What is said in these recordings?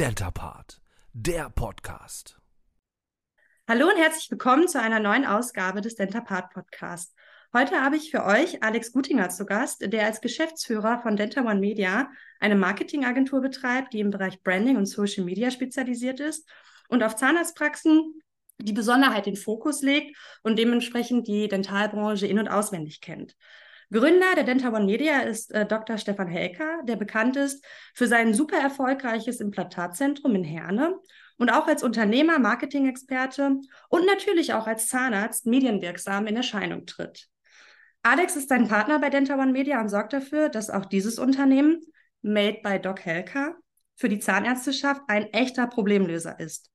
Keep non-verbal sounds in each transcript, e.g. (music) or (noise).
Dentapart, der Podcast. Hallo und herzlich willkommen zu einer neuen Ausgabe des Dentapart Podcast. Heute habe ich für euch Alex Gutinger zu Gast, der als Geschäftsführer von Denta One Media eine Marketingagentur betreibt, die im Bereich Branding und Social Media spezialisiert ist und auf Zahnarztpraxen die Besonderheit den Fokus legt und dementsprechend die Dentalbranche in- und auswendig kennt. Gründer der Denta One Media ist äh, Dr. Stefan Helker, der bekannt ist für sein super erfolgreiches Implantatzentrum in Herne und auch als Unternehmer, Marketing-Experte und natürlich auch als Zahnarzt medienwirksam in Erscheinung tritt. Alex ist sein Partner bei Denta One Media und sorgt dafür, dass auch dieses Unternehmen, made by Doc Helker, für die Zahnärzteschaft ein echter Problemlöser ist.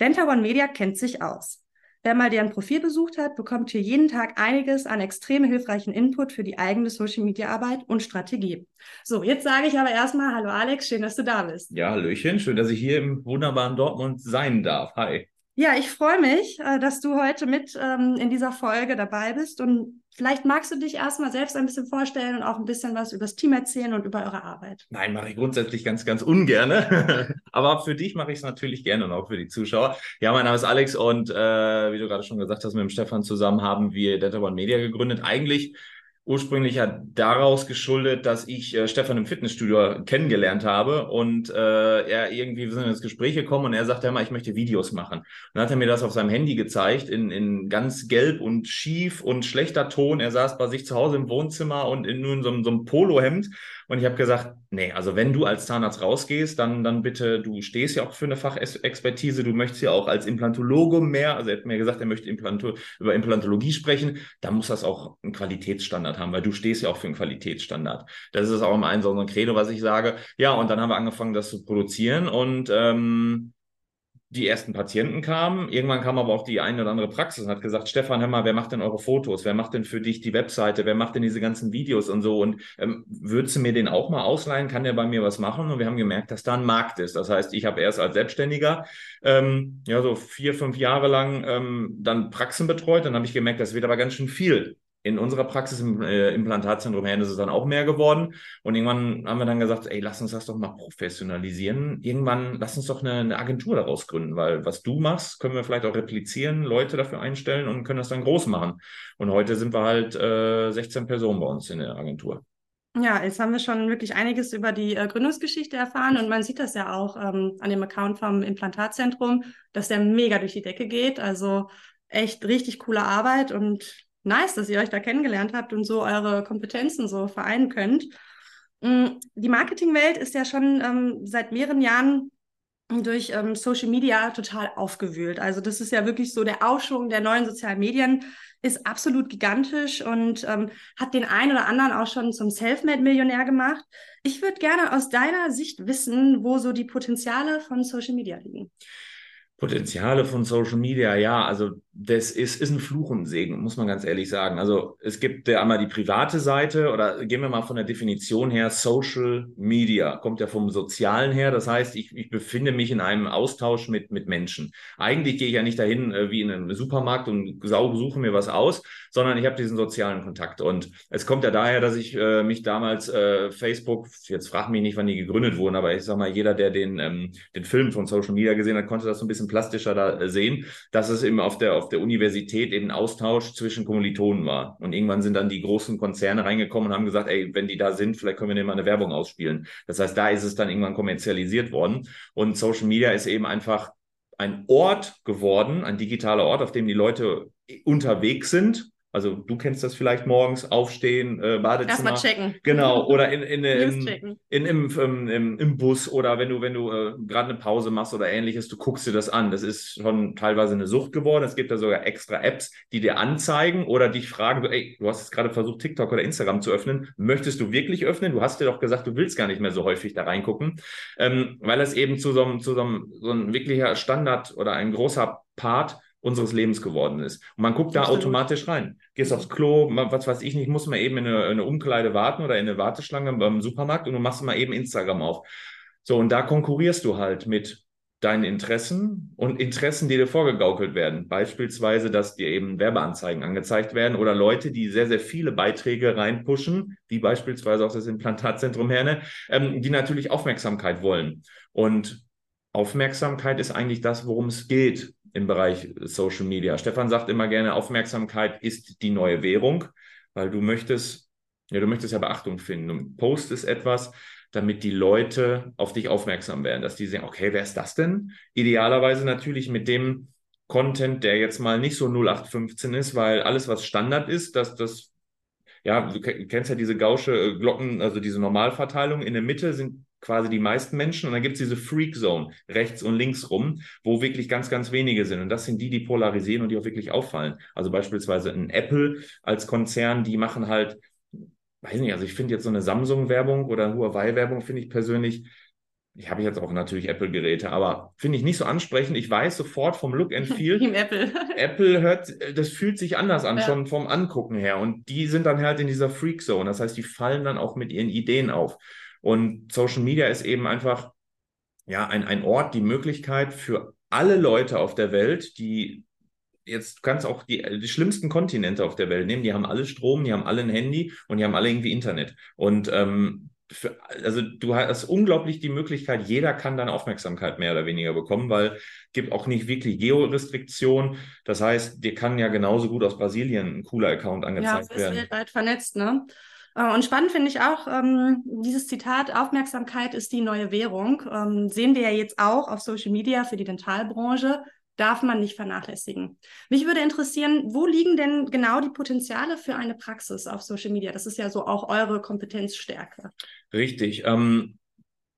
Denta One Media kennt sich aus. Wer mal deren Profil besucht hat, bekommt hier jeden Tag einiges an extrem hilfreichen Input für die eigene Social Media Arbeit und Strategie. So, jetzt sage ich aber erstmal Hallo Alex, schön, dass du da bist. Ja, Hallöchen, schön, dass ich hier im wunderbaren Dortmund sein darf. Hi. Ja, ich freue mich, äh, dass du heute mit ähm, in dieser Folge dabei bist und vielleicht magst du dich erstmal selbst ein bisschen vorstellen und auch ein bisschen was über das Team erzählen und über eure Arbeit. Nein, mache ich grundsätzlich ganz, ganz ungerne. (laughs) Aber für dich mache ich es natürlich gerne und auch für die Zuschauer. Ja, mein Name ist Alex und äh, wie du gerade schon gesagt hast, mit dem Stefan zusammen haben wir Data One Media gegründet. Eigentlich ursprünglich ja daraus geschuldet, dass ich äh, Stefan im Fitnessstudio kennengelernt habe und äh, er irgendwie, wir sind ins Gespräch gekommen und er sagte immer, ich möchte Videos machen. Und dann hat er mir das auf seinem Handy gezeigt, in, in ganz gelb und schief und schlechter Ton. Er saß bei sich zu Hause im Wohnzimmer und in nur in so, so einem Polohemd und ich habe gesagt, nee, also wenn du als Zahnarzt rausgehst, dann, dann bitte, du stehst ja auch für eine Fachexpertise, du möchtest ja auch als Implantologe mehr, also er hat mir gesagt, er möchte Implanto über Implantologie sprechen, dann muss das auch einen Qualitätsstandard haben, weil du stehst ja auch für einen Qualitätsstandard. Das ist auch immer ein so ein Credo, was ich sage. Ja, und dann haben wir angefangen, das zu produzieren und ähm, die ersten Patienten kamen. Irgendwann kam aber auch die eine oder andere Praxis und hat gesagt, Stefan, hör mal, wer macht denn eure Fotos? Wer macht denn für dich die Webseite? Wer macht denn diese ganzen Videos und so? Und ähm, würdest du mir den auch mal ausleihen? Kann der bei mir was machen? Und wir haben gemerkt, dass da ein Markt ist. Das heißt, ich habe erst als Selbstständiger ähm, ja so vier, fünf Jahre lang ähm, dann Praxen betreut. Dann habe ich gemerkt, das wird aber ganz schön viel in unserer Praxis im äh, Implantatzentrum Herne ist es dann auch mehr geworden. Und irgendwann haben wir dann gesagt, ey, lass uns das doch mal professionalisieren. Irgendwann lass uns doch eine, eine, Agentur daraus gründen, weil was du machst, können wir vielleicht auch replizieren, Leute dafür einstellen und können das dann groß machen. Und heute sind wir halt äh, 16 Personen bei uns in der Agentur. Ja, jetzt haben wir schon wirklich einiges über die äh, Gründungsgeschichte erfahren und man sieht das ja auch ähm, an dem Account vom Implantatzentrum, dass der mega durch die Decke geht. Also echt richtig coole Arbeit und nice, dass ihr euch da kennengelernt habt und so eure Kompetenzen so vereinen könnt. Mm, die Marketingwelt ist ja schon ähm, seit mehreren Jahren durch ähm, Social Media total aufgewühlt. Also das ist ja wirklich so der Aufschwung der neuen sozialen Medien ist absolut gigantisch und ähm, hat den einen oder anderen auch schon zum Selfmade-Millionär gemacht. Ich würde gerne aus deiner Sicht wissen, wo so die Potenziale von Social Media liegen. Potenziale von Social Media, ja, also das ist, ist ein Fluch und Segen, muss man ganz ehrlich sagen. Also es gibt ja einmal die private Seite oder gehen wir mal von der Definition her, Social Media kommt ja vom Sozialen her. Das heißt, ich, ich befinde mich in einem Austausch mit, mit Menschen. Eigentlich gehe ich ja nicht dahin äh, wie in einem Supermarkt und suche mir was aus, sondern ich habe diesen sozialen Kontakt. Und es kommt ja daher, dass ich äh, mich damals äh, Facebook, jetzt frag mich nicht, wann die gegründet wurden, aber ich sag mal, jeder, der den, ähm, den Film von Social Media gesehen hat, konnte das so ein bisschen plastischer da äh, sehen, dass es eben auf der, auf der Universität eben Austausch zwischen Kommilitonen war. Und irgendwann sind dann die großen Konzerne reingekommen und haben gesagt, ey, wenn die da sind, vielleicht können wir denen mal eine Werbung ausspielen. Das heißt, da ist es dann irgendwann kommerzialisiert worden. Und Social Media ist eben einfach ein Ort geworden, ein digitaler Ort, auf dem die Leute unterwegs sind also du kennst das vielleicht morgens, aufstehen, äh, Badezimmer. Erstmal checken. Genau, oder in, in, (laughs) in, in, im, im, im, im Bus oder wenn du, wenn du äh, gerade eine Pause machst oder ähnliches, du guckst dir das an. Das ist schon teilweise eine Sucht geworden. Es gibt da sogar extra Apps, die dir anzeigen oder dich fragen, ey, du hast jetzt gerade versucht, TikTok oder Instagram zu öffnen. Möchtest du wirklich öffnen? Du hast dir doch gesagt, du willst gar nicht mehr so häufig da reingucken, ähm, weil es eben zu so einem, zu so einem, so ein wirklicher Standard oder ein großer Part unseres Lebens geworden ist. Und man guckt da automatisch rein. Gehst aufs Klo, was weiß ich nicht, muss man eben in eine, in eine, Umkleide warten oder in eine Warteschlange beim Supermarkt und du machst mal eben Instagram auf. So, und da konkurrierst du halt mit deinen Interessen und Interessen, die dir vorgegaukelt werden. Beispielsweise, dass dir eben Werbeanzeigen angezeigt werden oder Leute, die sehr, sehr viele Beiträge reinpushen, wie beispielsweise auch das Implantatzentrum Herne, ähm, die natürlich Aufmerksamkeit wollen. Und Aufmerksamkeit ist eigentlich das, worum es geht im Bereich Social Media. Stefan sagt immer gerne, Aufmerksamkeit ist die neue Währung, weil du möchtest, ja, du möchtest ja Beachtung finden. Du postest etwas, damit die Leute auf dich aufmerksam werden, dass die sehen, okay, wer ist das denn? Idealerweise natürlich mit dem Content, der jetzt mal nicht so 0815 ist, weil alles, was Standard ist, dass das, ja, du kennst ja diese gausche äh, Glocken, also diese Normalverteilung. In der Mitte sind quasi die meisten Menschen und dann gibt es diese Freak Zone rechts und links rum, wo wirklich ganz, ganz wenige sind. Und das sind die, die polarisieren und die auch wirklich auffallen. Also beispielsweise ein Apple als Konzern, die machen halt, weiß nicht, also ich finde jetzt so eine Samsung-Werbung oder Huawei-Werbung finde ich persönlich ich habe jetzt auch natürlich Apple-Geräte, aber finde ich nicht so ansprechend. Ich weiß sofort vom Look and Feel. (laughs) Apple. Apple hört, das fühlt sich anders an, ja. schon vom Angucken her. Und die sind dann halt in dieser Freak Zone. Das heißt, die fallen dann auch mit ihren Ideen auf. Und Social Media ist eben einfach, ja, ein, ein Ort, die Möglichkeit für alle Leute auf der Welt, die jetzt kannst auch die, die schlimmsten Kontinente auf der Welt nehmen, die haben alle Strom, die haben alle ein Handy und die haben alle irgendwie Internet. Und ähm, für, also du hast unglaublich die Möglichkeit, jeder kann deine Aufmerksamkeit mehr oder weniger bekommen, weil es gibt auch nicht wirklich Georestriktion. Das heißt, dir kann ja genauso gut aus Brasilien ein cooler Account angezeigt ja, werden. Ja, weltweit vernetzt, ne? Äh, und spannend finde ich auch ähm, dieses Zitat, Aufmerksamkeit ist die neue Währung. Ähm, sehen wir ja jetzt auch auf Social Media für die Dentalbranche darf man nicht vernachlässigen. Mich würde interessieren, wo liegen denn genau die Potenziale für eine Praxis auf Social Media? Das ist ja so auch eure Kompetenzstärke. Richtig. Ähm,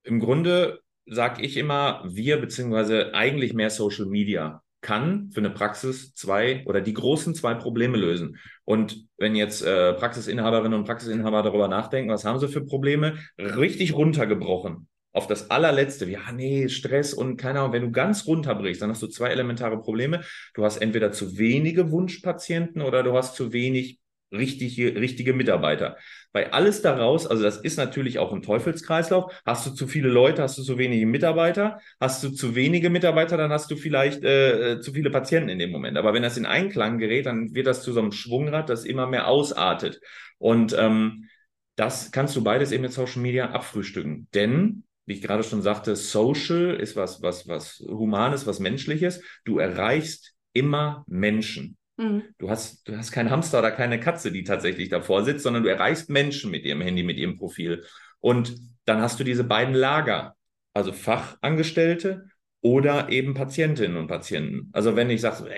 Im Grunde sage ich immer, wir beziehungsweise eigentlich mehr Social Media kann für eine Praxis zwei oder die großen zwei Probleme lösen. Und wenn jetzt äh, Praxisinhaberinnen und Praxisinhaber darüber nachdenken, was haben sie für Probleme, richtig runtergebrochen auf das allerletzte, ja, nee, Stress und keine Ahnung, wenn du ganz runterbrichst, dann hast du zwei elementare Probleme. Du hast entweder zu wenige Wunschpatienten oder du hast zu wenig richtige, richtige Mitarbeiter. Bei alles daraus, also das ist natürlich auch ein Teufelskreislauf. Hast du zu viele Leute, hast du zu wenige Mitarbeiter. Hast du zu wenige Mitarbeiter, dann hast du vielleicht äh, zu viele Patienten in dem Moment. Aber wenn das in Einklang gerät, dann wird das zu so einem Schwungrad, das immer mehr ausartet. Und ähm, das kannst du beides eben mit Social Media abfrühstücken. Denn wie ich gerade schon sagte, Social ist was, was, was Humanes, was Menschliches. Du erreichst immer Menschen. Mhm. Du hast, du hast keinen Hamster oder keine Katze, die tatsächlich davor sitzt, sondern du erreichst Menschen mit ihrem Handy, mit ihrem Profil. Und dann hast du diese beiden Lager, also Fachangestellte oder eben Patientinnen und Patienten. Also wenn ich sage,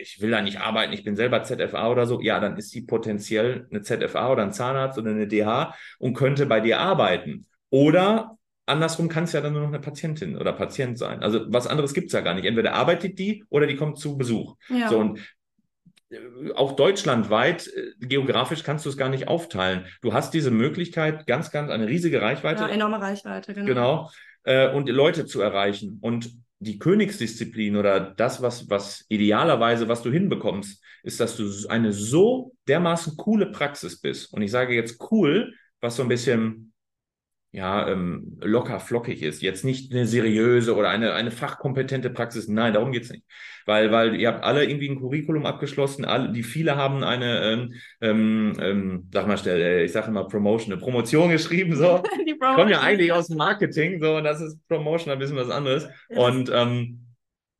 ich will da nicht arbeiten, ich bin selber ZFA oder so, ja, dann ist sie potenziell eine ZFA oder ein Zahnarzt oder eine DH und könnte bei dir arbeiten. Oder andersrum kann es ja dann nur noch eine Patientin oder Patient sein. Also was anderes gibt es ja gar nicht. Entweder arbeitet die oder die kommt zu Besuch. Ja. So und auch deutschlandweit, äh, geografisch kannst du es gar nicht aufteilen. Du hast diese Möglichkeit, ganz, ganz eine riesige Reichweite. Ja, enorme Reichweite, genau. Genau. Äh, und Leute zu erreichen. Und die Königsdisziplin oder das, was, was idealerweise, was du hinbekommst, ist, dass du eine so dermaßen coole Praxis bist. Und ich sage jetzt cool, was so ein bisschen ja, ähm, locker flockig ist. Jetzt nicht eine seriöse oder eine, eine fachkompetente Praxis. Nein, darum geht's nicht. Weil, weil ihr habt alle irgendwie ein Curriculum abgeschlossen, alle, die viele haben eine, ähm, ähm, ähm sag mal schnell, äh, ich sage immer Promotion, eine Promotion geschrieben, so. (laughs) die Kommen ja eigentlich aus dem Marketing, so, und das ist Promotion ein bisschen was anderes. Und ähm,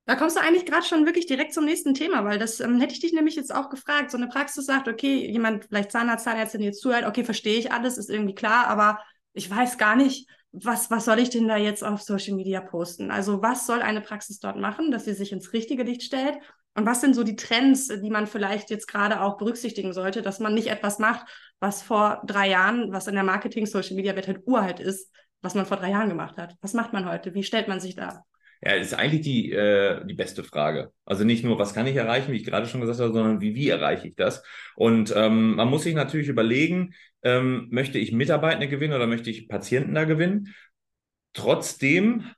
da kommst du eigentlich gerade schon wirklich direkt zum nächsten Thema, weil das ähm, hätte ich dich nämlich jetzt auch gefragt. So eine Praxis sagt, okay, jemand, vielleicht Zahnarzt, Zahnärztin jetzt zuhört, okay, verstehe ich alles, ist irgendwie klar, aber ich weiß gar nicht, was, was soll ich denn da jetzt auf Social Media posten? Also was soll eine Praxis dort machen, dass sie sich ins richtige Licht stellt? Und was sind so die Trends, die man vielleicht jetzt gerade auch berücksichtigen sollte, dass man nicht etwas macht, was vor drei Jahren, was in der Marketing Social Media Welt halt uralt ist, was man vor drei Jahren gemacht hat? Was macht man heute? Wie stellt man sich da? Ja, ist eigentlich die, äh, die beste Frage. Also nicht nur, was kann ich erreichen, wie ich gerade schon gesagt habe, sondern wie, wie erreiche ich das? Und ähm, man muss sich natürlich überlegen, ähm, möchte ich Mitarbeitende gewinnen oder möchte ich Patienten da gewinnen? Trotzdem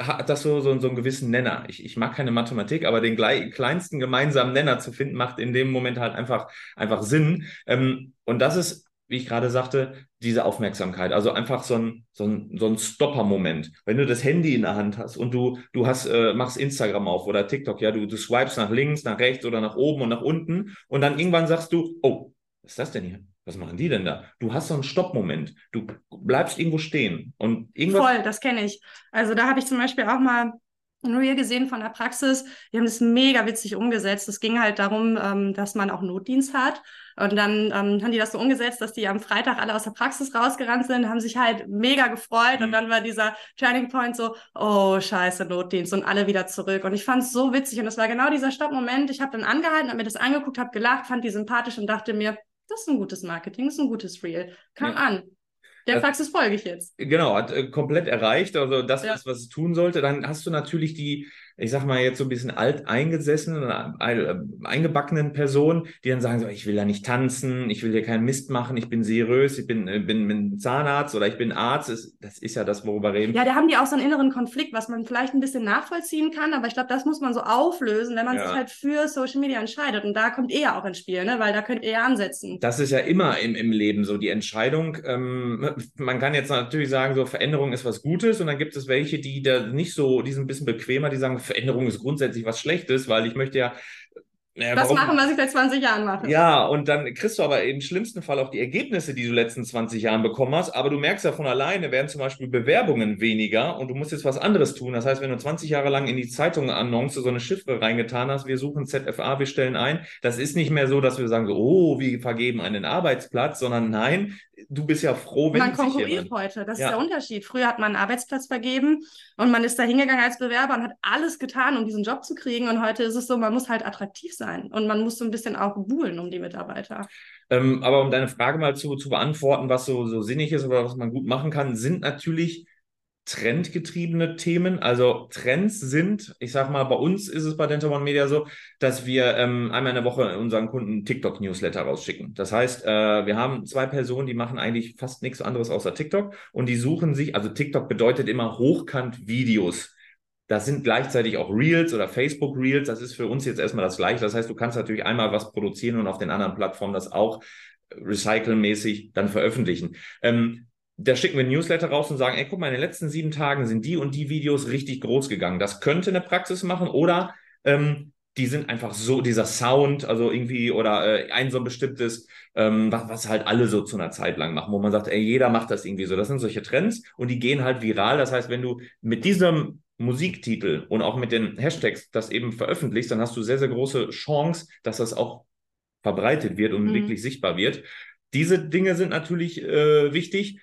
hat das so, so, so einen gewissen Nenner. Ich, ich mag keine Mathematik, aber den kleinsten gemeinsamen Nenner zu finden, macht in dem Moment halt einfach, einfach Sinn. Ähm, und das ist wie ich gerade sagte, diese Aufmerksamkeit. Also einfach so ein, so ein, so ein Stopper-Moment. Wenn du das Handy in der Hand hast und du, du hast, äh, machst Instagram auf oder TikTok, ja, du, du swipes nach links, nach rechts oder nach oben und nach unten und dann irgendwann sagst du, oh, was ist das denn hier? was machen die denn da? Du hast so einen Stoppmoment. Du bleibst irgendwo stehen und irgendwas. Voll, das kenne ich. Also da habe ich zum Beispiel auch mal Reel gesehen von der Praxis. Die haben das mega witzig umgesetzt. Es ging halt darum, ähm, dass man auch Notdienst hat. Und dann ähm, haben die das so umgesetzt, dass die am Freitag alle aus der Praxis rausgerannt sind, haben sich halt mega gefreut. Mhm. Und dann war dieser Turning Point so, oh scheiße, Notdienst und alle wieder zurück. Und ich fand es so witzig. Und das war genau dieser Stoppmoment. Ich habe dann angehalten, habe mir das angeguckt, habe gelacht, fand die sympathisch und dachte mir, das ist ein gutes Marketing, das ist ein gutes Reel. Kam ja. an. Der Praxis folge ich jetzt. Genau, hat äh, komplett erreicht. Also das ja. ist, was es tun sollte. Dann hast du natürlich die ich sag mal jetzt so ein bisschen alt eingesessenen äh, eingebackenen Personen, die dann sagen so, ich will da nicht tanzen, ich will hier keinen Mist machen, ich bin seriös, ich bin, äh, bin, bin Zahnarzt oder ich bin Arzt. Das ist ja das, worüber reden. Ja, da haben die auch so einen inneren Konflikt, was man vielleicht ein bisschen nachvollziehen kann, aber ich glaube, das muss man so auflösen, wenn man ja. sich halt für Social Media entscheidet. Und da kommt ihr auch ins Spiel, ne? weil da könnt ihr ansetzen. Das ist ja immer im, im Leben so die Entscheidung. Ähm, man kann jetzt natürlich sagen, so Veränderung ist was Gutes und dann gibt es welche, die da nicht so, die sind ein bisschen bequemer, die sagen, Veränderung ist grundsätzlich was Schlechtes, weil ich möchte ja naja, das machen, was ich seit 20 Jahren mache. Ja, und dann kriegst du aber im schlimmsten Fall auch die Ergebnisse, die du letzten 20 Jahren bekommen hast. Aber du merkst ja von alleine, werden zum Beispiel Bewerbungen weniger und du musst jetzt was anderes tun. Das heißt, wenn du 20 Jahre lang in die Zeitung Annonce so eine Chiffre reingetan hast, wir suchen ZFA, wir stellen ein, das ist nicht mehr so, dass wir sagen, so, oh, wir vergeben einen Arbeitsplatz, sondern nein, du bist ja froh, wenn man konkurriert heute. Das ja. ist der Unterschied. Früher hat man einen Arbeitsplatz vergeben und man ist da hingegangen als Bewerber und hat alles getan, um diesen Job zu kriegen. Und heute ist es so, man muss halt attraktiv sein und man muss so ein bisschen auch buhlen um die Mitarbeiter. Ähm, aber um deine Frage mal zu, zu beantworten, was so, so sinnig ist oder was man gut machen kann, sind natürlich trendgetriebene Themen. Also Trends sind, ich sag mal, bei uns ist es bei Dental One Media so, dass wir ähm, einmal in der Woche unseren Kunden TikTok-Newsletter rausschicken. Das heißt, äh, wir haben zwei Personen, die machen eigentlich fast nichts anderes außer TikTok und die suchen sich, also TikTok bedeutet immer hochkant Videos. Das sind gleichzeitig auch Reels oder Facebook Reels. Das ist für uns jetzt erstmal das Gleiche. Das heißt, du kannst natürlich einmal was produzieren und auf den anderen Plattformen das auch recycelmäßig dann veröffentlichen. Ähm, da schicken wir Newsletter raus und sagen, ey, guck mal, in den letzten sieben Tagen sind die und die Videos richtig groß gegangen. Das könnte eine Praxis machen oder ähm, die sind einfach so, dieser Sound, also irgendwie, oder äh, ein so bestimmtes, ähm, was, was halt alle so zu einer Zeit lang machen, wo man sagt, ey, jeder macht das irgendwie so. Das sind solche Trends und die gehen halt viral. Das heißt, wenn du mit diesem Musiktitel und auch mit den Hashtags das eben veröffentlichst, dann hast du sehr, sehr große Chance, dass das auch verbreitet wird und mhm. wirklich sichtbar wird. Diese Dinge sind natürlich äh, wichtig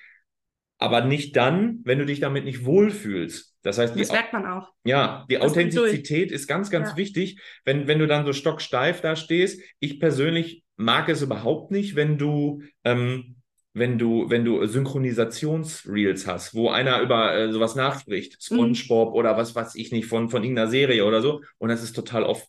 aber nicht dann, wenn du dich damit nicht wohlfühlst. Das heißt, das merkt man auch. Ja, die das Authentizität ist ganz, ganz ja. wichtig. Wenn, wenn du dann so stocksteif da stehst, ich persönlich mag es überhaupt nicht, wenn du, ähm, wenn du, wenn du Synchronisationsreels hast, wo einer über äh, sowas nachspricht, mhm. SpongeBob mhm. oder was weiß ich nicht, von, von irgendeiner Serie oder so. Und das ist total oft,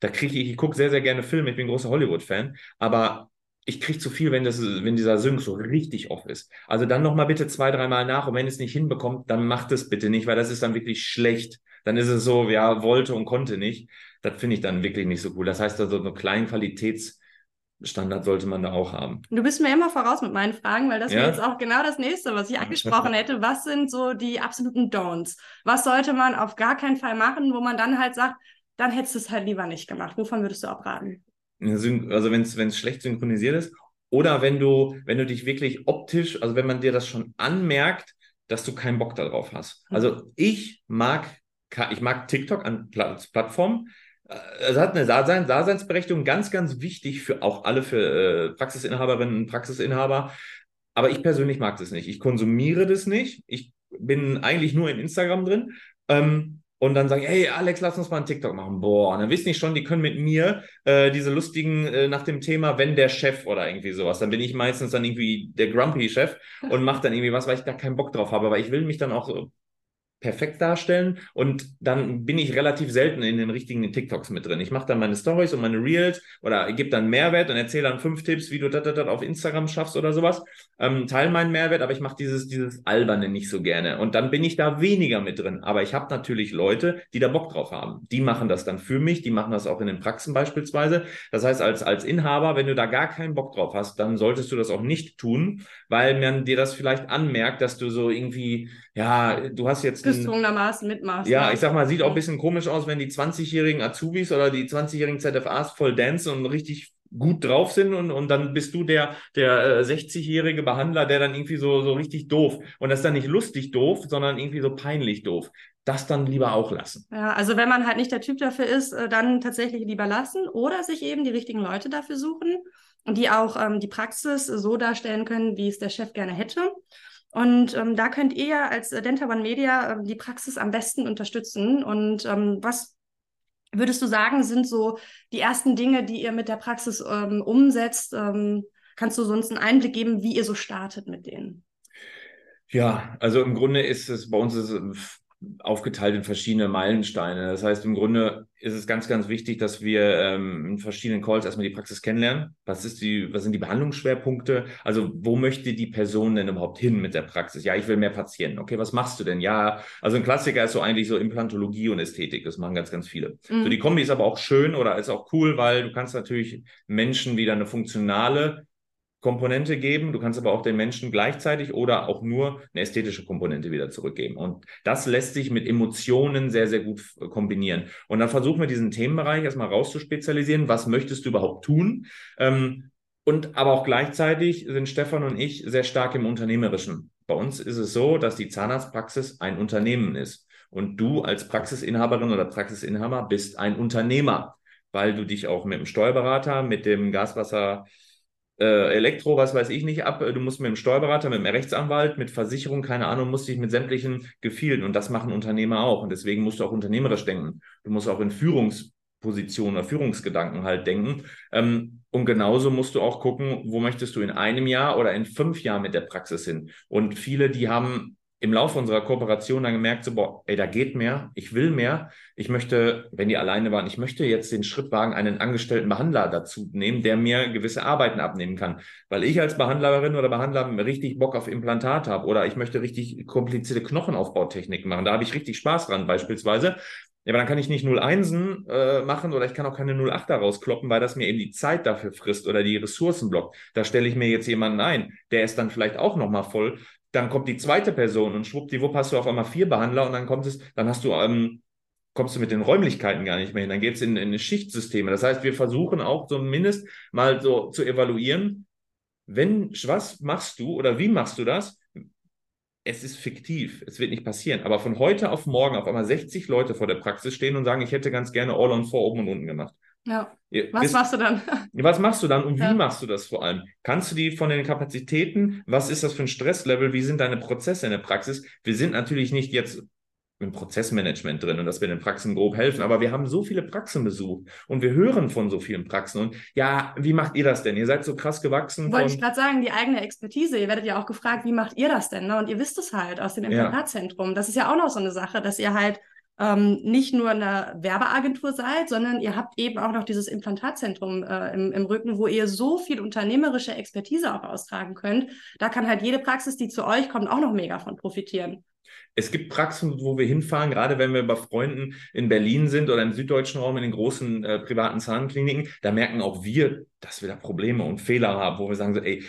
da kriege ich, ich gucke sehr, sehr gerne Filme, ich bin ein großer Hollywood-Fan, aber ich kriege zu viel, wenn, das, wenn dieser Sync so richtig off ist. Also dann nochmal bitte zwei, dreimal nach und wenn es nicht hinbekommt, dann macht es bitte nicht, weil das ist dann wirklich schlecht. Dann ist es so, ja, wollte und konnte nicht. Das finde ich dann wirklich nicht so cool. Das heißt also, so einen kleinen Qualitätsstandard sollte man da auch haben. Du bist mir immer voraus mit meinen Fragen, weil das ja? wäre jetzt auch genau das nächste, was ich angesprochen hätte. Was sind so die absoluten Don'ts? Was sollte man auf gar keinen Fall machen, wo man dann halt sagt, dann hättest du es halt lieber nicht gemacht. Wovon würdest du abraten? Also wenn es schlecht synchronisiert ist, oder wenn du, wenn du dich wirklich optisch, also wenn man dir das schon anmerkt, dass du keinen Bock darauf hast. Mhm. Also ich mag, ich mag TikTok an Plattformen. Es hat eine Dasein, Daseinsberechtigung, ganz, ganz wichtig für auch alle, für äh, Praxisinhaberinnen und Praxisinhaber. Aber ich persönlich mag das nicht. Ich konsumiere das nicht. Ich bin eigentlich nur in Instagram drin. Ähm, und dann sagen, hey Alex, lass uns mal einen TikTok machen. Boah, und dann wissen die schon, die können mit mir äh, diese lustigen äh, nach dem Thema, wenn der Chef oder irgendwie sowas. Dann bin ich meistens dann irgendwie der Grumpy-Chef und (laughs) mache dann irgendwie was, weil ich da keinen Bock drauf habe. Aber ich will mich dann auch so perfekt darstellen und dann bin ich relativ selten in den richtigen TikToks mit drin. Ich mache dann meine Stories und meine Reels oder gebe dann Mehrwert und erzähle dann fünf Tipps, wie du das, das, das auf Instagram schaffst oder sowas. Ähm, teile meinen Mehrwert, aber ich mache dieses, dieses Alberne nicht so gerne. Und dann bin ich da weniger mit drin. Aber ich habe natürlich Leute, die da Bock drauf haben. Die machen das dann für mich, die machen das auch in den Praxen beispielsweise. Das heißt, als, als Inhaber, wenn du da gar keinen Bock drauf hast, dann solltest du das auch nicht tun, weil man dir das vielleicht anmerkt, dass du so irgendwie, ja, du hast jetzt gezwungenermaßen mitmachst. Ja, ich sag mal, sieht auch ein bisschen komisch aus, wenn die 20-jährigen Azubis oder die 20-jährigen ZFAs voll dancen und richtig gut drauf sind und, und dann bist du der, der äh, 60-jährige Behandler, der dann irgendwie so, so richtig doof und das ist dann nicht lustig doof, sondern irgendwie so peinlich doof. Das dann lieber auch lassen. Ja, also wenn man halt nicht der Typ dafür ist, äh, dann tatsächlich lieber lassen oder sich eben die richtigen Leute dafür suchen die auch ähm, die Praxis so darstellen können, wie es der Chef gerne hätte. Und ähm, da könnt ihr als Denta One Media äh, die Praxis am besten unterstützen. Und ähm, was würdest du sagen, sind so die ersten Dinge, die ihr mit der Praxis ähm, umsetzt? Ähm, kannst du sonst einen Einblick geben, wie ihr so startet mit denen? Ja, also im Grunde ist es bei uns ist aufgeteilt in verschiedene Meilensteine. Das heißt, im Grunde ist es ganz, ganz wichtig, dass wir ähm, in verschiedenen Calls erstmal die Praxis kennenlernen. Was ist die, was sind die Behandlungsschwerpunkte? Also, wo möchte die Person denn überhaupt hin mit der Praxis? Ja, ich will mehr Patienten. Okay, was machst du denn? Ja, also ein Klassiker ist so eigentlich so Implantologie und Ästhetik. Das machen ganz, ganz viele. Mhm. So, die Kombi ist aber auch schön oder ist auch cool, weil du kannst natürlich Menschen wieder eine funktionale Komponente geben. Du kannst aber auch den Menschen gleichzeitig oder auch nur eine ästhetische Komponente wieder zurückgeben. Und das lässt sich mit Emotionen sehr, sehr gut äh, kombinieren. Und dann versuchen wir diesen Themenbereich erstmal rauszuspezialisieren. Was möchtest du überhaupt tun? Ähm, und aber auch gleichzeitig sind Stefan und ich sehr stark im Unternehmerischen. Bei uns ist es so, dass die Zahnarztpraxis ein Unternehmen ist. Und du als Praxisinhaberin oder Praxisinhaber bist ein Unternehmer, weil du dich auch mit dem Steuerberater, mit dem Gaswasser, Elektro, was weiß ich nicht, ab. Du musst mit dem Steuerberater, mit dem Rechtsanwalt, mit Versicherung, keine Ahnung, musst dich mit sämtlichen Gefielen. Und das machen Unternehmer auch. Und deswegen musst du auch unternehmerisch denken. Du musst auch in Führungspositionen oder Führungsgedanken halt denken. Ähm, und genauso musst du auch gucken, wo möchtest du in einem Jahr oder in fünf Jahren mit der Praxis hin. Und viele, die haben im Laufe unserer Kooperation dann gemerkt, so, boah, ey, da geht mehr, ich will mehr. Ich möchte, wenn die alleine waren, ich möchte jetzt den Schritt wagen, einen angestellten Behandler dazu nehmen, der mir gewisse Arbeiten abnehmen kann. Weil ich als Behandlerin oder Behandler richtig Bock auf Implantat habe oder ich möchte richtig komplizierte Knochenaufbautechniken machen. Da habe ich richtig Spaß dran, beispielsweise. Ja, aber dann kann ich nicht 0-1 äh, machen oder ich kann auch keine 0-8 daraus kloppen, weil das mir eben die Zeit dafür frisst oder die Ressourcen blockt. Da stelle ich mir jetzt jemanden ein, der ist dann vielleicht auch nochmal voll dann kommt die zweite Person und schwuppdiwupp hast du auf einmal vier Behandler und dann kommt es, dann hast du, ähm, kommst du mit den Räumlichkeiten gar nicht mehr hin. Dann geht es in, in Schichtsysteme. Das heißt, wir versuchen auch zumindest mal so zu evaluieren, wenn, was machst du oder wie machst du das? Es ist fiktiv, es wird nicht passieren. Aber von heute auf morgen auf einmal 60 Leute vor der Praxis stehen und sagen, ich hätte ganz gerne All on Four oben und unten gemacht. Ja. Was Bist, machst du dann? Was machst du dann und wie ja. machst du das vor allem? Kannst du die von den Kapazitäten, was ist das für ein Stresslevel, wie sind deine Prozesse in der Praxis? Wir sind natürlich nicht jetzt im Prozessmanagement drin und dass wir den Praxen grob helfen. Aber wir haben so viele Praxen besucht und wir hören von so vielen Praxen. Und ja, wie macht ihr das denn? Ihr seid so krass gewachsen. Wollte ich gerade sagen, die eigene Expertise. Ihr werdet ja auch gefragt, wie macht ihr das denn? Ne? Und ihr wisst es halt aus dem Implantatzentrum. Ja. Das ist ja auch noch so eine Sache, dass ihr halt ähm, nicht nur eine Werbeagentur seid, sondern ihr habt eben auch noch dieses Implantatzentrum äh, im, im Rücken, wo ihr so viel unternehmerische Expertise auch austragen könnt. Da kann halt jede Praxis, die zu euch kommt, auch noch mega von profitieren. Es gibt Praxen, wo wir hinfahren, gerade wenn wir bei Freunden in Berlin sind oder im süddeutschen Raum in den großen äh, privaten Zahnkliniken, da merken auch wir, dass wir da Probleme und Fehler haben, wo wir sagen so, ey,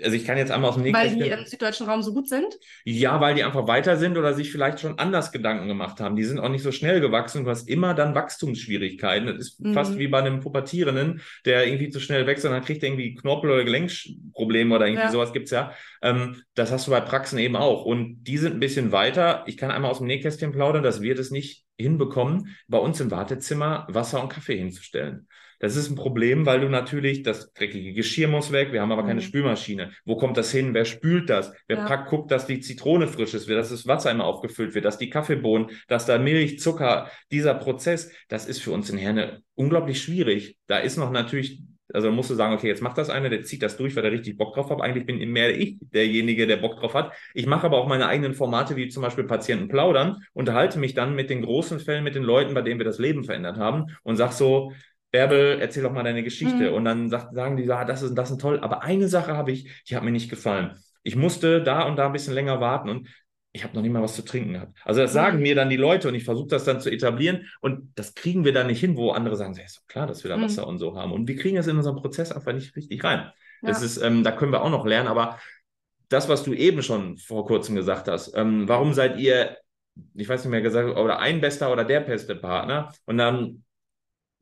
also ich kann jetzt einmal aus dem. Weil die im süddeutschen Raum so gut sind? Ja, weil die einfach weiter sind oder sich vielleicht schon anders Gedanken gemacht haben. Die sind auch nicht so schnell gewachsen. Du hast immer dann Wachstumsschwierigkeiten. Das ist mhm. fast wie bei einem Pubertierenden, der irgendwie zu schnell wächst und dann kriegt er irgendwie Knorpel- oder Gelenkprobleme oder irgendwie ja. sowas gibt's ja. Ähm, das hast du bei Praxen eben auch. Und die sind ein bisschen weiter. Ich kann einmal aus dem Nähkästchen plaudern, dass wir das nicht hinbekommen, bei uns im Wartezimmer Wasser und Kaffee hinzustellen. Das ist ein Problem, weil du natürlich, das dreckige Geschirr muss weg, wir haben aber keine mhm. Spülmaschine. Wo kommt das hin? Wer spült das? Wer ja. packt, guckt, dass die Zitrone frisch ist, dass das Wasser immer aufgefüllt wird, dass die Kaffeebohnen, dass da Milch, Zucker, dieser Prozess, das ist für uns in Herne unglaublich schwierig. Da ist noch natürlich also musst du sagen, okay, jetzt macht das einer, der zieht das durch, weil er richtig Bock drauf hat. Eigentlich bin mehr ich derjenige, der Bock drauf hat. Ich mache aber auch meine eigenen Formate, wie zum Beispiel Patienten plaudern, unterhalte mich dann mit den großen Fällen, mit den Leuten, bei denen wir das Leben verändert haben und sag so, Bärbel, erzähl doch mal deine Geschichte. Mhm. Und dann sagt, sagen die, ja, das ist, das ist toll. Aber eine Sache habe ich, die hat mir nicht gefallen. Ich musste da und da ein bisschen länger warten und ich habe noch nicht mal was zu trinken gehabt. Also das sagen mhm. mir dann die Leute und ich versuche das dann zu etablieren und das kriegen wir dann nicht hin, wo andere sagen, ja, ist doch klar, dass wir da mhm. Wasser und so haben. Und wir kriegen es in unserem Prozess einfach nicht richtig rein. Ja. Das ist, ähm, da können wir auch noch lernen, aber das, was du eben schon vor kurzem gesagt hast, ähm, warum seid ihr, ich weiß nicht mehr gesagt, oder ein bester oder der beste Partner? Und dann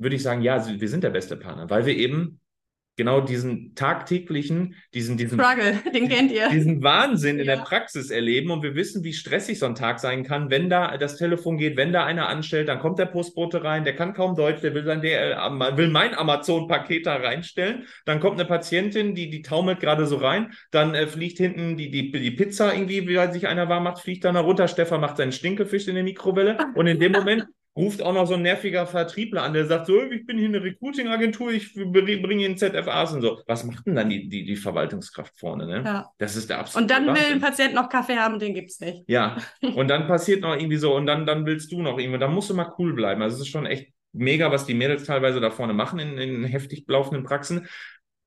würde ich sagen, ja, wir sind der beste Partner, weil wir eben genau diesen tagtäglichen, diesen, diesen, Struggle, (laughs) den kennt ihr. diesen Wahnsinn in Ja. der Praxis erleben und wir wissen, wie stressig so ein Tag sein kann, wenn da das Telefon geht, wenn da einer anstellt, dann kommt der Postbote rein, der kann kaum Deutsch, der will sein DL, will mein Amazon-Paket da reinstellen, dann kommt eine Patientin, die, die taumelt gerade so rein, dann äh, fliegt hinten die, die, die Pizza irgendwie, weil sich einer warm macht, fliegt dann da runter, Stefan macht seinen Stinkefisch in der Mikrowelle. Und in dem Moment ruft auch noch so ein nerviger Vertriebler an, der sagt so, ich bin hier eine Recruiting-Agentur, ich bringe Ihnen ZFAs und so. Was macht denn dann die, die, die Verwaltungskraft vorne, ne? Ja. Das ist der absolute Und dann will Wahnsinn. ein Patient noch Kaffee haben, den gibt's nicht. Ja, (laughs) und dann passiert noch irgendwie so und dann, dann willst du noch irgendwie, dann musst du mal cool bleiben. Also es ist schon echt mega, was die Mädels teilweise da vorne machen in, in heftig laufenden Praxen.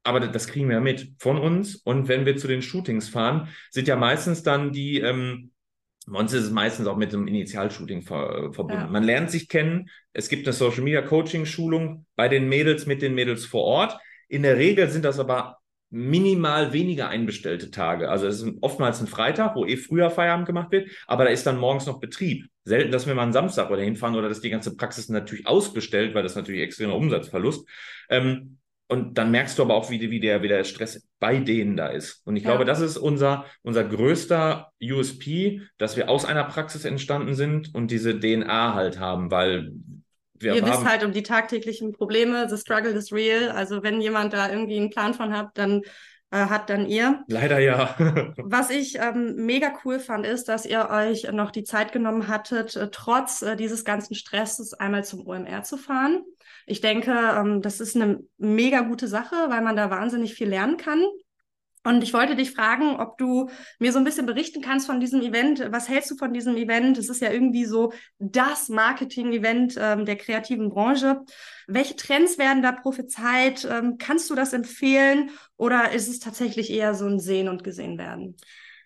Aber das- das kriegen wir ja mit von uns. Und wenn wir zu den Shootings fahren, sind ja meistens dann die, ähm, bei uns ist es meistens auch mit einem Initialshooting ver verbunden. Ja. Man lernt sich kennen. Es gibt eine Social Media Coaching Schulung bei den Mädels mit den Mädels vor Ort. In der Regel sind das aber minimal weniger einbestellte Tage. Also es ist oftmals ein Freitag, wo eh früher Feierabend gemacht wird, aber da ist dann morgens noch Betrieb. Selten, dass wir mal einen Samstag oder hinfahren oder dass die ganze Praxis natürlich ausbestellt, weil das natürlich extremer Umsatzverlust. Ähm, und dann merkst du aber auch, wie, wie, der, wie der Stress bei denen da ist. Und ich Ja. glaube, das ist unser, unser größter USP, dass wir aus einer Praxis entstanden sind und diese DNA halt haben, weil wir Ihr wisst halt um die tagtäglichen Probleme, the struggle is real. Also wenn jemand da irgendwie einen Plan von hat, dann äh, hat dann ihr. leider ja. (laughs) Was ich ähm, mega cool fand, ist, dass ihr euch noch die Zeit genommen hattet, äh, trotz äh, dieses ganzen Stresses einmal zum OMR zu fahren. Ich denke, ähm, das ist eine mega gute Sache, weil man da wahnsinnig viel lernen kann. Und ich wollte dich fragen, ob du mir so ein bisschen berichten kannst von diesem Event. Was hältst du von diesem Event? Es ist ja irgendwie so das Marketing-Event ähm, der kreativen Branche. Welche Trends werden da prophezeit? Ähm, kannst du das empfehlen? Oder ist es tatsächlich eher so ein Sehen und Gesehen werden?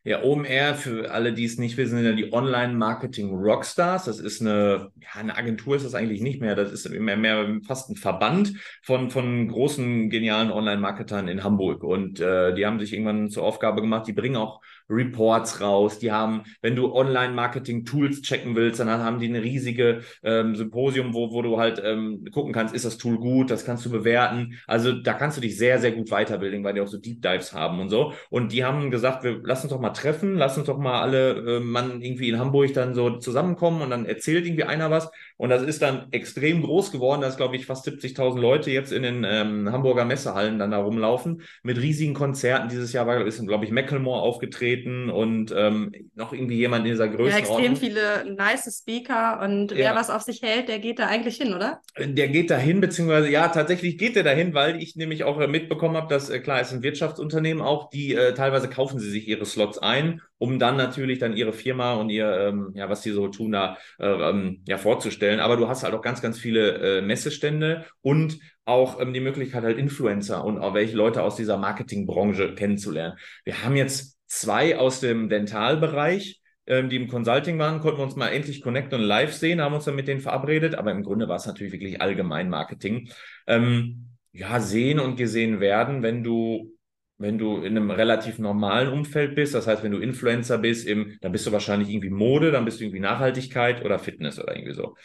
Ja, OMR, für alle, die es nicht wissen, sind ja die Online-Marketing-Rockstars. Das ist eine, ja, eine Agentur ist das eigentlich nicht mehr. Das ist mehr, mehr fast ein Verband von, von großen, genialen Online-Marketern in Hamburg. Und äh, die haben sich irgendwann zur Aufgabe gemacht, die bringen auch Reports raus. Die haben, wenn du Online-Marketing-Tools checken willst, dann haben die eine riesige ähm, Symposium, wo, wo du halt ähm, gucken kannst, ist das Tool gut, das kannst du bewerten. Also da kannst du dich sehr, sehr gut weiterbilden, weil die auch so Deep Dives haben und so. Und die haben gesagt, wir lass uns doch mal treffen, lass uns doch mal alle äh, Mann irgendwie in Hamburg dann so zusammenkommen und dann erzählt irgendwie einer was. Und das ist dann extrem groß geworden, dass, glaube ich, fast 70.000 Leute jetzt in den ähm, Hamburger Messehallen dann da rumlaufen mit riesigen Konzerten. Dieses Jahr war, ist, glaube ich, Macklemore aufgetreten und ähm, noch irgendwie jemand in dieser Ja, Größenordnung. extrem viele nice Speaker und wer Ja. was auf sich hält, der geht da eigentlich hin, oder? Der geht dahin, beziehungsweise ja, tatsächlich geht der dahin, weil ich nämlich auch äh, mitbekommen habe, dass äh, klar, es sind Wirtschaftsunternehmen auch, die äh, teilweise kaufen sie sich ihre Slots ein, um dann natürlich dann ihre Firma und ihr, ähm, ja, was sie so tun, da äh, ähm, ja vorzustellen. Aber du hast halt auch ganz, ganz viele äh, Messestände und auch ähm, die Möglichkeit, halt Influencer und auch welche Leute aus dieser Marketingbranche kennenzulernen. Wir haben jetzt zwei aus dem Dentalbereich ähm, die im Consulting waren, konnten wir uns mal endlich connecten und live sehen, haben uns dann mit denen verabredet, aber im Grunde war es natürlich wirklich allgemein Marketing. Ähm, ja, sehen und gesehen werden, wenn du wenn du in einem relativ normalen Umfeld bist, das heißt, wenn du Influencer bist, im, dann bist du wahrscheinlich irgendwie Mode, dann bist du irgendwie Nachhaltigkeit oder Fitness oder irgendwie so.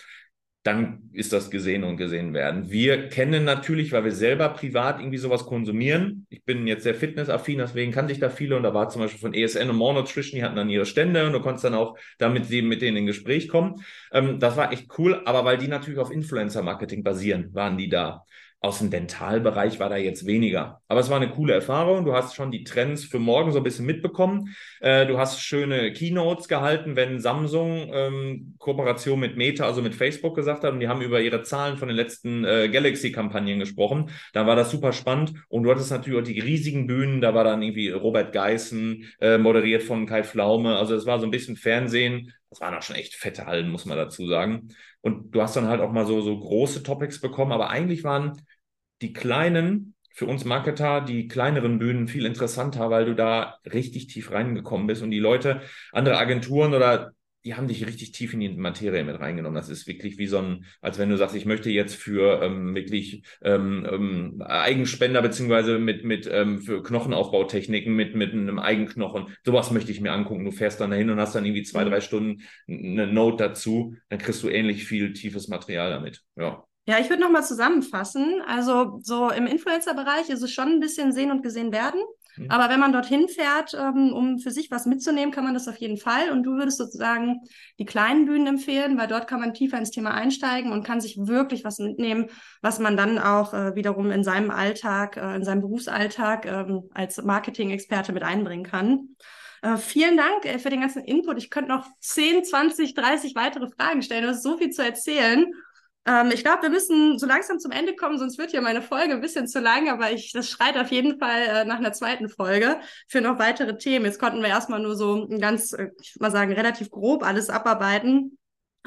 Dann ist das gesehen und gesehen werden. Wir kennen natürlich, weil wir selber privat irgendwie sowas konsumieren. Ich bin jetzt sehr fitnessaffin, deswegen kannte ich da viele und da war zum Beispiel von ESN und More Nutrition, die hatten dann ihre Stände und du konntest dann auch damit mit denen in Gespräch kommen. Ähm, das war echt cool, aber weil die natürlich auf Influencer-Marketing basieren, waren die da. Aus dem Dentalbereich war da jetzt weniger. Aber es war eine coole Erfahrung. Du hast schon die Trends für morgen so ein bisschen mitbekommen. Äh, du hast schöne Keynotes gehalten, wenn Samsung ähm, Kooperation mit Meta, also mit Facebook gesagt hat und die haben über ihre Zahlen von den letzten äh, Galaxy-Kampagnen gesprochen. Da war das super spannend. Und du hattest natürlich auch die riesigen Bühnen. Da war dann irgendwie Robert Geissen, äh, moderiert von Kai Pflaume. Also es war so ein bisschen Fernsehen. Das waren auch schon echt fette Hallen, muss man dazu sagen. Und du hast dann halt auch mal so, so große Topics bekommen, aber eigentlich waren die kleinen, für uns Marketer, die kleineren Bühnen viel interessanter, weil du da richtig tief reingekommen bist und die Leute, andere Agenturen oder die haben dich richtig tief in die Materie mit reingenommen. Das ist wirklich wie so ein, als wenn du sagst, ich möchte jetzt für ähm, wirklich ähm, ähm, Eigenspender beziehungsweise mit, mit ähm, für Knochenaufbautechniken, mit, mit einem Eigenknochen, sowas möchte ich mir angucken. Du fährst dann dahin und hast dann irgendwie zwei, drei Stunden eine Note dazu, dann kriegst du ähnlich viel tiefes Material damit. Ja. Ja, ich würde nochmal zusammenfassen. Also so im Influencer-Bereich ist es schon ein bisschen sehen und gesehen werden. Aber wenn man dorthin fährt, ähm, um für sich was mitzunehmen, kann man das auf jeden Fall. Und du würdest sozusagen die kleinen Bühnen empfehlen, weil dort kann man tiefer ins Thema einsteigen und kann sich wirklich was mitnehmen, was man dann auch äh, wiederum in seinem Alltag, äh, in seinem Berufsalltag ähm, als Marketing-Experte mit einbringen kann. Äh, vielen Dank für den ganzen Input. Ich könnte noch 10, 20, 30 weitere Fragen stellen. Du hast so viel zu erzählen. Ähm, ich glaube, wir müssen so langsam zum Ende kommen, sonst wird ja meine Folge ein bisschen zu lang, aber ich, das schreit auf jeden Fall äh, nach einer zweiten Folge für noch weitere Themen. Jetzt konnten wir erstmal nur so ein ganz, äh, ich würde mal sagen, relativ grob alles abarbeiten.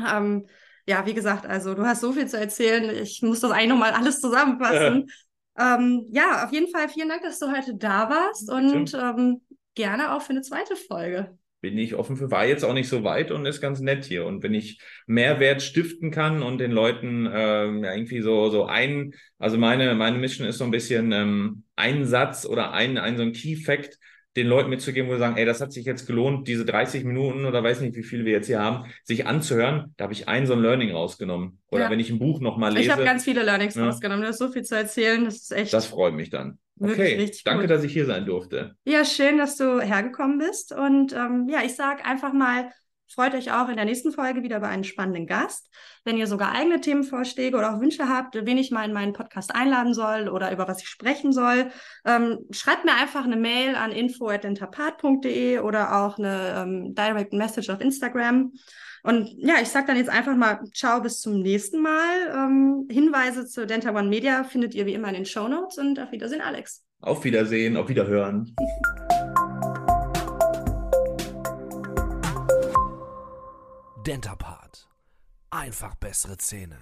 Ähm, ja, wie gesagt, also du hast so viel zu erzählen. Ich muss das eigentlich nochmal alles zusammenfassen. ähm, ja, auf jeden Fall vielen Dank, dass du heute da warst und ähm, gerne auch für eine zweite Folge bin ich offen für, war jetzt auch nicht so weit und ist ganz nett hier. Und wenn ich Mehrwert stiften kann und den Leuten ähm, irgendwie so, so ein, also meine, meine Mission ist so ein bisschen ähm, ein Satz oder ein, ein so ein Key Fact, den Leuten mitzugeben, wo sie sagen, ey, das hat sich jetzt gelohnt, diese 30 Minuten oder weiß nicht, wie viel wir jetzt hier haben, sich anzuhören. Da habe ich ein so ein Learning rausgenommen. Oder ja. wenn ich ein Buch nochmal lese. Ich habe ganz viele Learnings ja. rausgenommen. Du hast so viel zu erzählen. Das ist echt. Das freut mich dann. Okay, richtig danke, gut. dass ich hier sein durfte. Ja, schön, dass du hergekommen bist. Und ähm, ja, ich sage einfach mal, freut euch auch in der nächsten Folge wieder bei einem spannenden Gast. Wenn ihr sogar eigene Themenvorschläge oder auch Wünsche habt, wen ich mal in meinen Podcast einladen soll oder über was ich sprechen soll, ähm, schreibt mir einfach eine Mail an info.dentapart.de oder auch eine ähm, Direct Message auf Instagram. Und ja, ich sage dann jetzt einfach mal Ciao, bis zum nächsten Mal. Ähm, Hinweise zu Denta One Media findet ihr wie immer in den Show Notes und auf Wiedersehen, Alex. Auf Wiedersehen, auf Wiederhören. (laughs) Dentapart. Einfach bessere Zähne.